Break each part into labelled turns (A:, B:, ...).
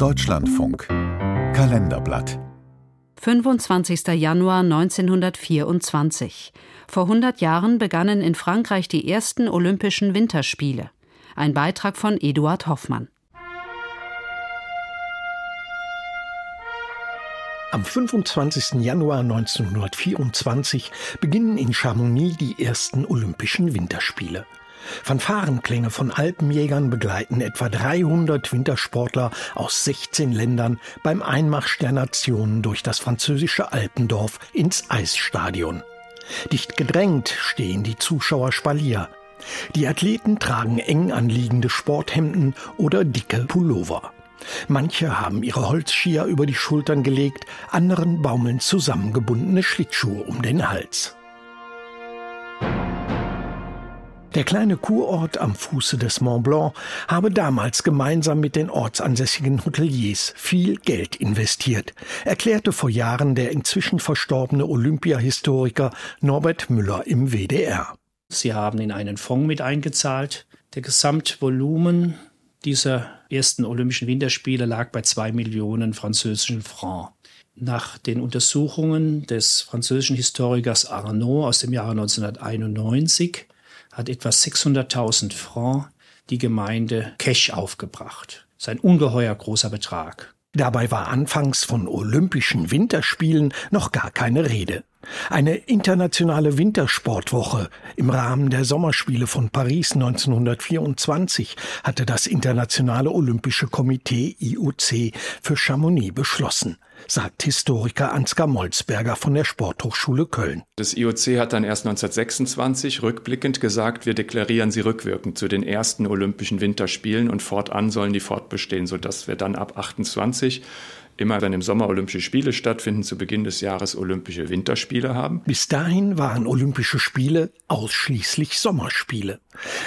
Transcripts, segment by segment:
A: Deutschlandfunk Kalenderblatt
B: 25. Januar 1924. Vor 100 Jahren begannen in Frankreich die ersten Olympischen Winterspiele. Ein Beitrag von Eduard Hoffmann.
C: Am 25. Januar 1924 beginnen in Chamonix die ersten Olympischen Winterspiele. Fanfarenklänge von Alpenjägern begleiten etwa 300 Wintersportler aus 16 Ländern beim Einmarsch der Nationen durch das französische Alpendorf ins Eisstadion. Dicht gedrängt stehen die Zuschauer Spalier. Die Athleten tragen eng anliegende Sporthemden oder dicke Pullover. Manche haben ihre Holzskier über die Schultern gelegt, anderen baumeln zusammengebundene Schlittschuhe um den Hals. Der kleine Kurort am Fuße des Mont Blanc habe damals gemeinsam mit den ortsansässigen Hoteliers viel Geld investiert, erklärte vor Jahren der inzwischen verstorbene Olympiahistoriker Norbert Müller im WDR.
D: Sie haben in einen Fonds mit eingezahlt. Der Gesamtvolumen dieser ersten Olympischen Winterspiele lag bei zwei Millionen französischen Francs. Nach den Untersuchungen des französischen Historikers Arnaud aus dem Jahre 1991 hat etwa 600.000 Francs die Gemeinde Cash aufgebracht. Das ist ein ungeheuer großer Betrag.
C: Dabei war anfangs von Olympischen Winterspielen noch gar keine Rede. Eine internationale Wintersportwoche im Rahmen der Sommerspiele von Paris 1924 hatte das Internationale Olympische Komitee IOC für Chamonix beschlossen, sagt Historiker Ansgar Molzberger von der Sporthochschule Köln.
E: Das IOC hat dann erst 1926 rückblickend gesagt, wir deklarieren sie rückwirkend zu den ersten Olympischen Winterspielen und fortan sollen die fortbestehen, sodass wir dann ab 28 immer wenn im Sommer Olympische Spiele stattfinden, zu Beginn des Jahres Olympische Winterspiele haben.
C: Bis dahin waren Olympische Spiele ausschließlich Sommerspiele.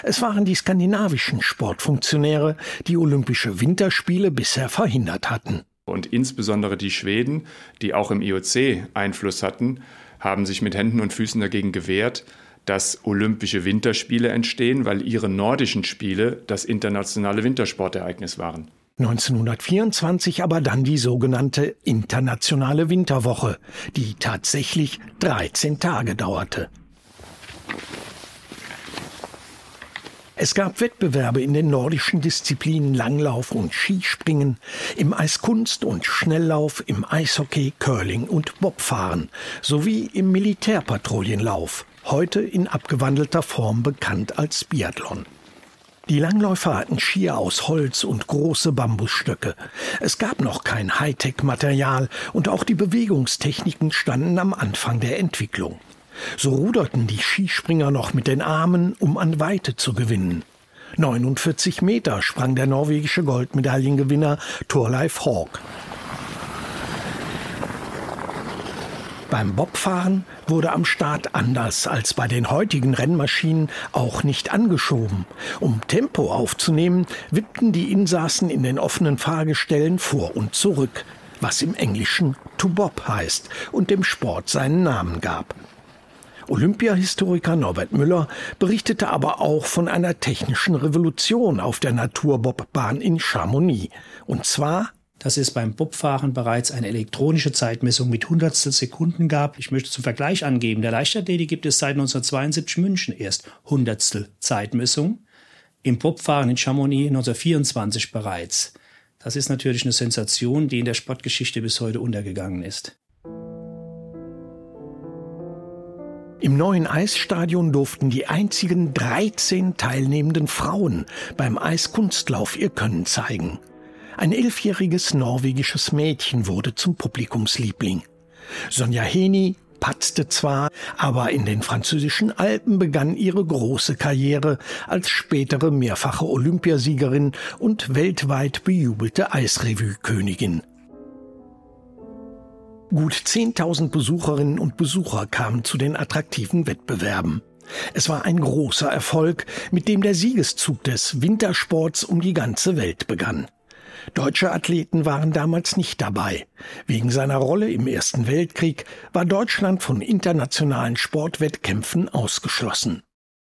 C: Es waren die skandinavischen Sportfunktionäre, die Olympische Winterspiele bisher verhindert hatten.
E: Und insbesondere die Schweden, die auch im IOC Einfluss hatten, haben sich mit Händen und Füßen dagegen gewehrt, dass Olympische Winterspiele entstehen, weil ihre nordischen Spiele das internationale Wintersportereignis waren.
C: 1924 aber dann die sogenannte Internationale Winterwoche, die tatsächlich 13 Tage dauerte. Es gab Wettbewerbe in den nordischen Disziplinen Langlauf und Skispringen, im Eiskunst und Schnelllauf, im Eishockey, Curling und Bobfahren sowie im Militärpatrouillenlauf, heute in abgewandelter Form bekannt als Biathlon. Die Langläufer hatten Skier aus Holz und große Bambusstöcke. Es gab noch kein Hightech-Material und auch die Bewegungstechniken standen am Anfang der Entwicklung. So ruderten die Skispringer noch mit den Armen, um an Weite zu gewinnen. 49 Meter sprang der norwegische Goldmedaillengewinner Thorleif Hawk. Beim Bobfahren wurde am Start anders als bei den heutigen Rennmaschinen auch nicht angeschoben. Um Tempo aufzunehmen, wippten die Insassen in den offenen Fahrgestellen vor und zurück, was im Englischen to bob heißt und dem Sport seinen Namen gab. Olympiahistoriker Norbert Müller berichtete aber auch von einer technischen Revolution auf der Naturbobbahn in Chamonix. Und zwar
D: dass es beim Bobfahren bereits eine elektronische Zeitmessung mit Hundertstel Sekunden gab. Ich möchte zum Vergleich angeben, der Leichtathletik gibt es seit 1972 München erst Hundertstel Zeitmessung. Im Bobfahren in Chamonix 1924 bereits. Das ist natürlich eine Sensation, die in der Sportgeschichte bis heute untergegangen ist.
C: Im neuen Eisstadion durften die einzigen 13 teilnehmenden Frauen beim Eiskunstlauf ihr Können zeigen. Ein elfjähriges norwegisches Mädchen wurde zum Publikumsliebling. Sonja Heni patzte zwar, aber in den französischen Alpen begann ihre große Karriere als spätere mehrfache Olympiasiegerin und weltweit bejubelte Eisrevue-Königin. Gut 10.000 Besucherinnen und Besucher kamen zu den attraktiven Wettbewerben. Es war ein großer Erfolg, mit dem der Siegeszug des Wintersports um die ganze Welt begann. Deutsche Athleten waren damals nicht dabei. Wegen seiner Rolle im Ersten Weltkrieg war Deutschland von internationalen Sportwettkämpfen ausgeschlossen.